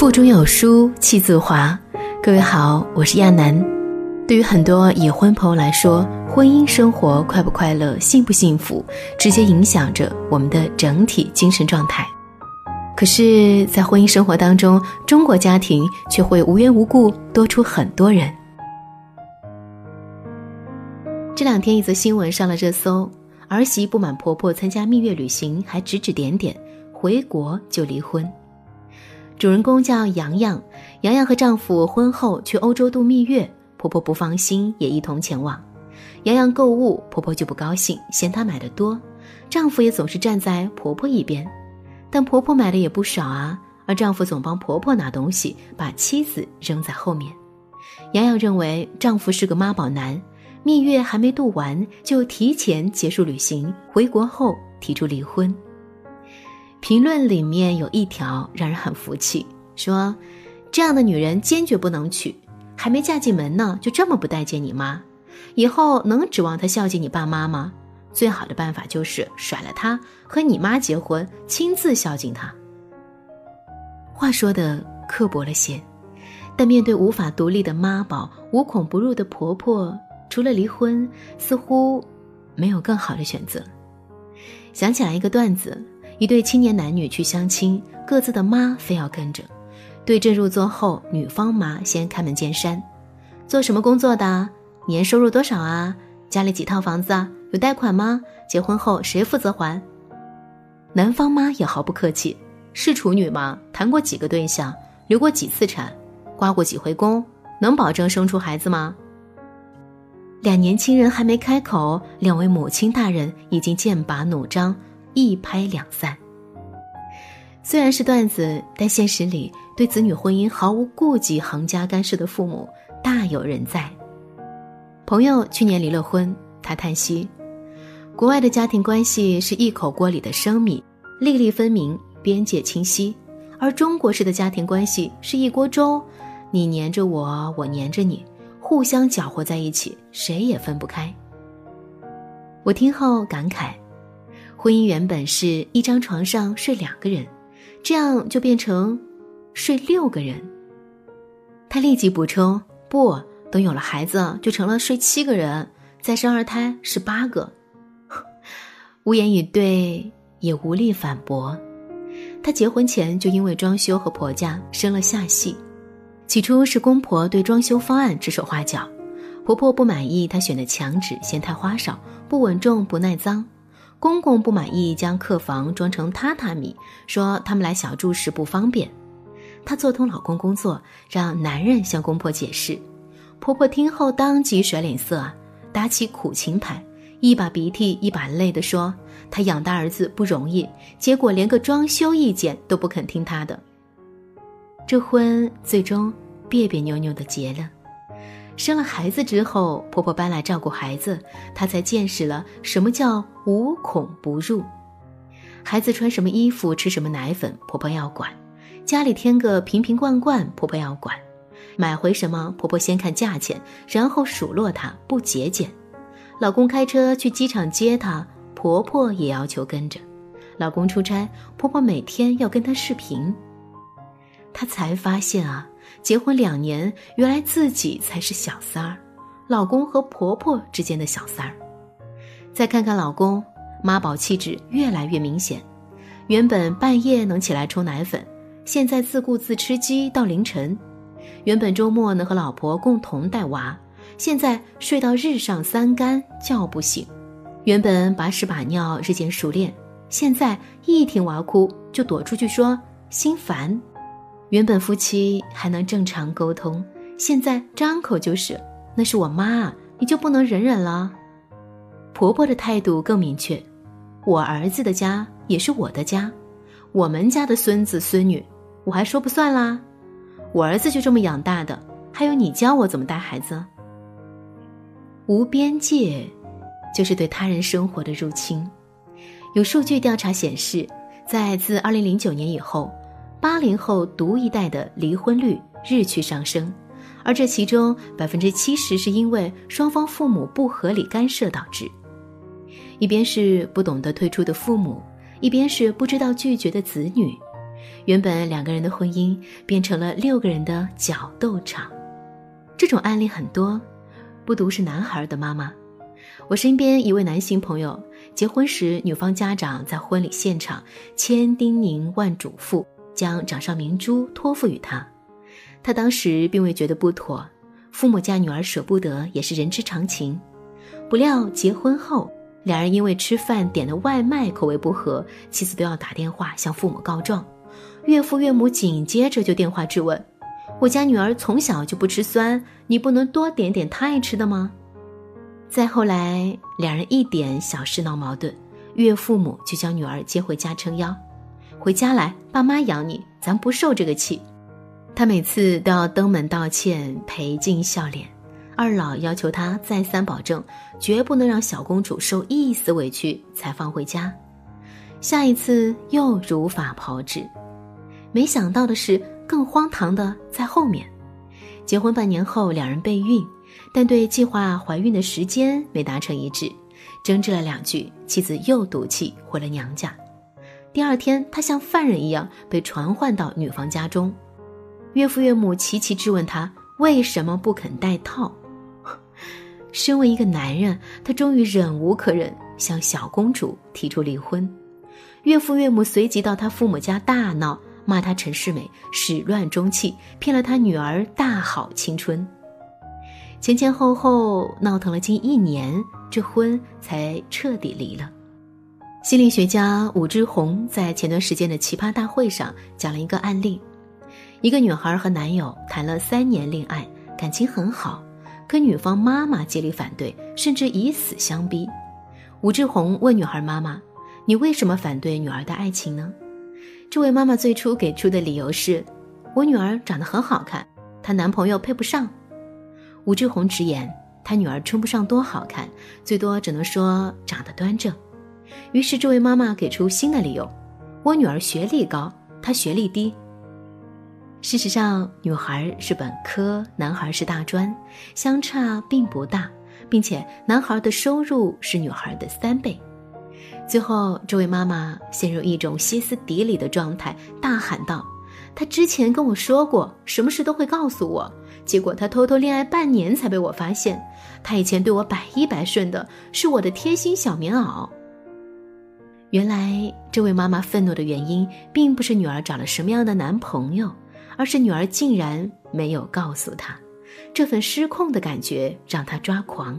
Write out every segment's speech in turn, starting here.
腹中有书气自华。各位好，我是亚楠。对于很多已婚朋友来说，婚姻生活快不快乐、幸不幸福，直接影响着我们的整体精神状态。可是，在婚姻生活当中，中国家庭却会无缘无故多出很多人。这两天，一则新闻上了热搜：儿媳不满婆婆参加蜜月旅行，还指指点点，回国就离婚。主人公叫洋洋，洋洋和丈夫婚后去欧洲度蜜月，婆婆不放心，也一同前往。洋洋购物，婆婆就不高兴，嫌她买的多，丈夫也总是站在婆婆一边。但婆婆买的也不少啊，而丈夫总帮婆婆拿东西，把妻子扔在后面。洋洋认为丈夫是个妈宝男，蜜月还没度完就提前结束旅行，回国后提出离婚。评论里面有一条让人很服气，说：“这样的女人坚决不能娶，还没嫁进门呢，就这么不待见你妈，以后能指望她孝敬你爸妈吗？最好的办法就是甩了她，和你妈结婚，亲自孝敬她。”话说的刻薄了些，但面对无法独立的妈宝、无孔不入的婆婆，除了离婚，似乎没有更好的选择。想起来一个段子。一对青年男女去相亲，各自的妈非要跟着。对证入座后，女方妈先开门见山：“做什么工作的？年收入多少啊？家里几套房子啊？有贷款吗？结婚后谁负责还？”男方妈也毫不客气：“是处女吗？谈过几个对象？流过几次产？刮过几回宫？能保证生出孩子吗？”两年轻人还没开口，两位母亲大人已经剑拔弩张。一拍两散。虽然是段子，但现实里对子女婚姻毫无顾忌、横加干涉的父母大有人在。朋友去年离了婚，他叹息：国外的家庭关系是一口锅里的生米，粒粒分明，边界清晰；而中国式的家庭关系是一锅粥，你黏着我，我黏着你，互相搅和在一起，谁也分不开。我听后感慨。婚姻原本是一张床上睡两个人，这样就变成睡六个人。他立即补充：“不，等有了孩子，就成了睡七个人，再生二胎是八个。”无言以对，也无力反驳。他结婚前就因为装修和婆家生了下戏，起初是公婆对装修方案指手画脚，婆婆不满意他选的墙纸嫌太花哨，不稳重，不耐脏。公公不满意，将客房装成榻榻米，说他们来小住时不方便。她做通老公工作，让男人向公婆解释。婆婆听后当即甩脸色，打起苦情牌，一把鼻涕一把泪的说：“她养大儿子不容易，结果连个装修意见都不肯听她的。”这婚最终别别扭扭的结了。生了孩子之后，婆婆搬来照顾孩子，她才见识了什么叫无孔不入。孩子穿什么衣服、吃什么奶粉，婆婆要管；家里添个瓶瓶罐罐，婆婆要管；买回什么，婆婆先看价钱，然后数落她不节俭。老公开车去机场接她，婆婆也要求跟着。老公出差，婆婆每天要跟他视频。她才发现啊。结婚两年，原来自己才是小三儿，老公和婆婆之间的小三儿。再看看老公，妈宝气质越来越明显。原本半夜能起来冲奶粉，现在自顾自吃鸡到凌晨。原本周末能和老婆共同带娃，现在睡到日上三竿叫不醒。原本把屎把尿日渐熟练，现在一听娃哭就躲出去说心烦。原本夫妻还能正常沟通，现在张口就是“那是我妈”，你就不能忍忍了？婆婆的态度更明确：“我儿子的家也是我的家，我们家的孙子孙女我还说不算啦。我儿子就这么养大的，还有你教我怎么带孩子？无边界，就是对他人生活的入侵。有数据调查显示，在自二零零九年以后。”八零后独一代的离婚率日趋上升，而这其中百分之七十是因为双方父母不合理干涉导致。一边是不懂得退出的父母，一边是不知道拒绝的子女，原本两个人的婚姻变成了六个人的角斗场。这种案例很多，不独是男孩的妈妈。我身边一位男性朋友，结婚时女方家长在婚礼现场千叮咛万嘱咐，将掌上明珠托付于他。他当时并未觉得不妥，父母家女儿舍不得也是人之常情。不料结婚后，两人因为吃饭点的外卖口味不合，妻子都要打电话向父母告状。岳父岳母紧接着就电话质问：“我家女儿从小就不吃酸，你不能多点点她爱吃的吗？”再后来，两人一点小事闹矛盾，岳父母就将女儿接回家撑腰：“回家来，爸妈养你，咱不受这个气。”他每次都要登门道歉，赔尽笑脸。二老要求他再三保证，绝不能让小公主受一丝委屈，才放回家。下一次又如法炮制。没想到的是，更荒唐的在后面。结婚半年后，两人备孕，但对计划怀孕的时间没达成一致，争执了两句，妻子又赌气回了娘家。第二天，他像犯人一样被传唤到女方家中。岳父岳母齐齐质问他为什么不肯戴套。身为一个男人，他终于忍无可忍，向小公主提出离婚。岳父岳母随即到他父母家大闹，骂他陈世美始乱终弃，骗了他女儿大好青春。前前后后闹腾了近一年，这婚才彻底离了。心理学家武志红在前段时间的奇葩大会上讲了一个案例。一个女孩和男友谈了三年恋爱，感情很好，可女方妈妈极力反对，甚至以死相逼。武志红问女孩妈妈：“你为什么反对女儿的爱情呢？”这位妈妈最初给出的理由是：“我女儿长得很好看，她男朋友配不上。”武志红直言：“她女儿称不上多好看，最多只能说长得端正。”于是这位妈妈给出新的理由：“我女儿学历高，她学历低。”事实上，女孩是本科，男孩是大专，相差并不大，并且男孩的收入是女孩的三倍。最后，这位妈妈陷入一种歇斯底里的状态，大喊道：“他之前跟我说过，什么事都会告诉我，结果他偷偷恋爱半年才被我发现。他以前对我百依百顺的，是我的贴心小棉袄。”原来，这位妈妈愤怒的原因，并不是女儿找了什么样的男朋友。而是女儿竟然没有告诉她，这份失控的感觉让她抓狂。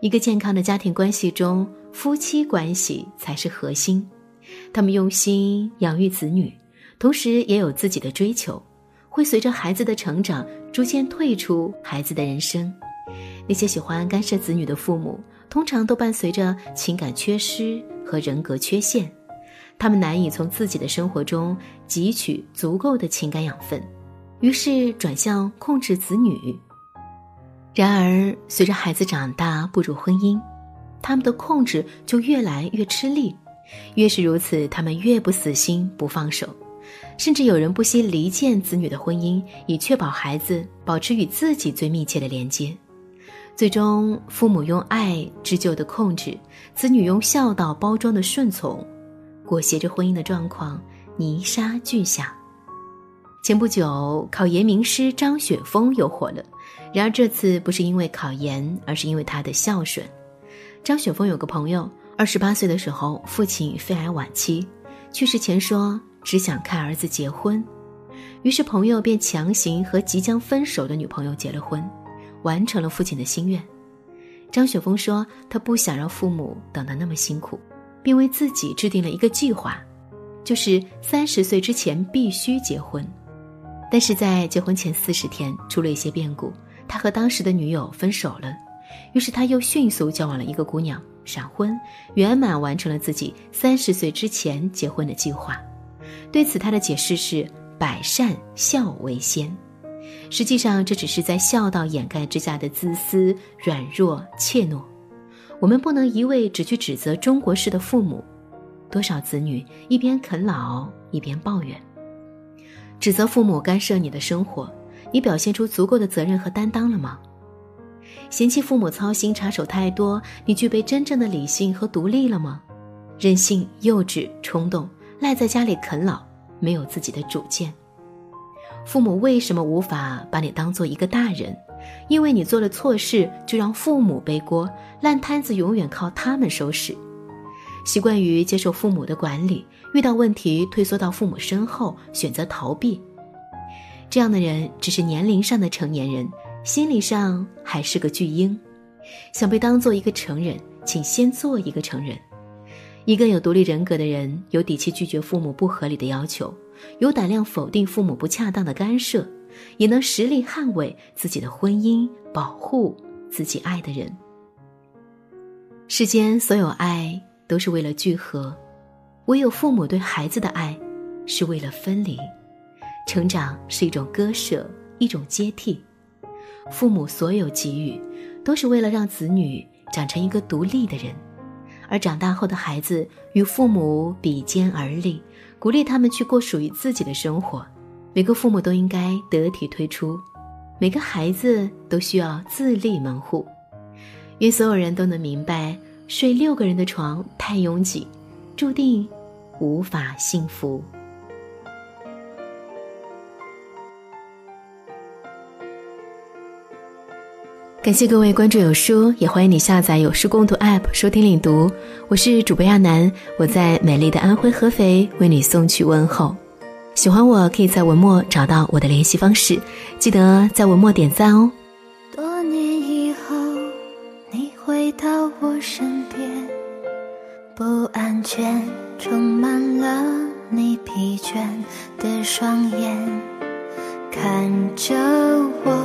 一个健康的家庭关系中，夫妻关系才是核心。他们用心养育子女，同时也有自己的追求，会随着孩子的成长逐渐退出孩子的人生。那些喜欢干涉子女的父母，通常都伴随着情感缺失和人格缺陷。他们难以从自己的生活中汲取足够的情感养分，于是转向控制子女。然而，随着孩子长大步入婚姻，他们的控制就越来越吃力。越是如此，他们越不死心不放手，甚至有人不惜离间子女的婚姻，以确保孩子保持与自己最密切的连接。最终，父母用爱织就的控制，子女用孝道包装的顺从。裹挟着婚姻的状况，泥沙俱下。前不久，考研名师张雪峰又火了。然而这次不是因为考研，而是因为他的孝顺。张雪峰有个朋友，二十八岁的时候，父亲肺癌晚期，去世前说只想看儿子结婚，于是朋友便强行和即将分手的女朋友结了婚，完成了父亲的心愿。张雪峰说，他不想让父母等得那么辛苦。并为自己制定了一个计划，就是三十岁之前必须结婚。但是在结婚前四十天出了一些变故，他和当时的女友分手了，于是他又迅速交往了一个姑娘，闪婚，圆满完成了自己三十岁之前结婚的计划。对此，他的解释是“百善孝为先”，实际上这只是在孝道掩盖之下的自私、软弱、怯懦。我们不能一味只去指责中国式的父母，多少子女一边啃老一边抱怨，指责父母干涉你的生活，你表现出足够的责任和担当了吗？嫌弃父母操心插手太多，你具备真正的理性和独立了吗？任性、幼稚、冲动，赖在家里啃老，没有自己的主见。父母为什么无法把你当做一个大人？因为你做了错事，就让父母背锅，烂摊子永远靠他们收拾。习惯于接受父母的管理，遇到问题退缩到父母身后，选择逃避。这样的人只是年龄上的成年人，心理上还是个巨婴。想被当做一个成人，请先做一个成人。一个有独立人格的人，有底气拒绝父母不合理的要求，有胆量否定父母不恰当的干涉。也能实力捍卫自己的婚姻，保护自己爱的人。世间所有爱都是为了聚合，唯有父母对孩子的爱是为了分离。成长是一种割舍，一种接替。父母所有给予，都是为了让子女长成一个独立的人，而长大后的孩子与父母比肩而立，鼓励他们去过属于自己的生活。每个父母都应该得体退出，每个孩子都需要自立门户。愿所有人都能明白，睡六个人的床太拥挤，注定无法幸福。感谢各位关注有书，也欢迎你下载有书共读 App 收听领读。我是主播亚楠，我在美丽的安徽合肥为你送去问候。喜欢我，可以在文末找到我的联系方式，记得在文末点赞哦。多年以后，你回到我身边，不安全充满了你疲倦的双眼，看着我，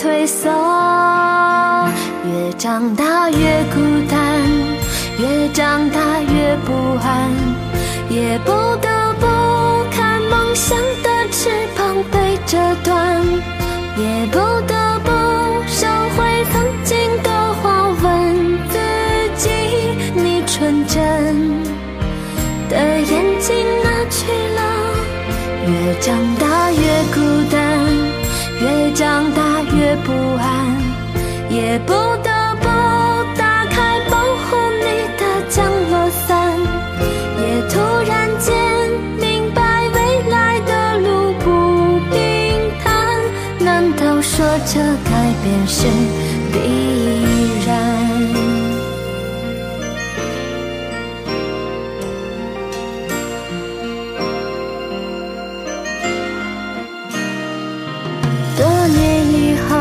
退缩。越长大越孤单，越长大越不安，也不得不看梦。想的翅膀被折断，也不得不这改变是必然。多年以后，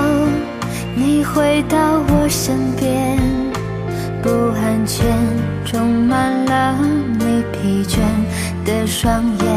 你回到我身边，不安全充满了你疲倦的双眼，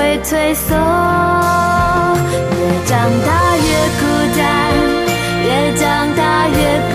会退缩，越长大越孤单，越长大越不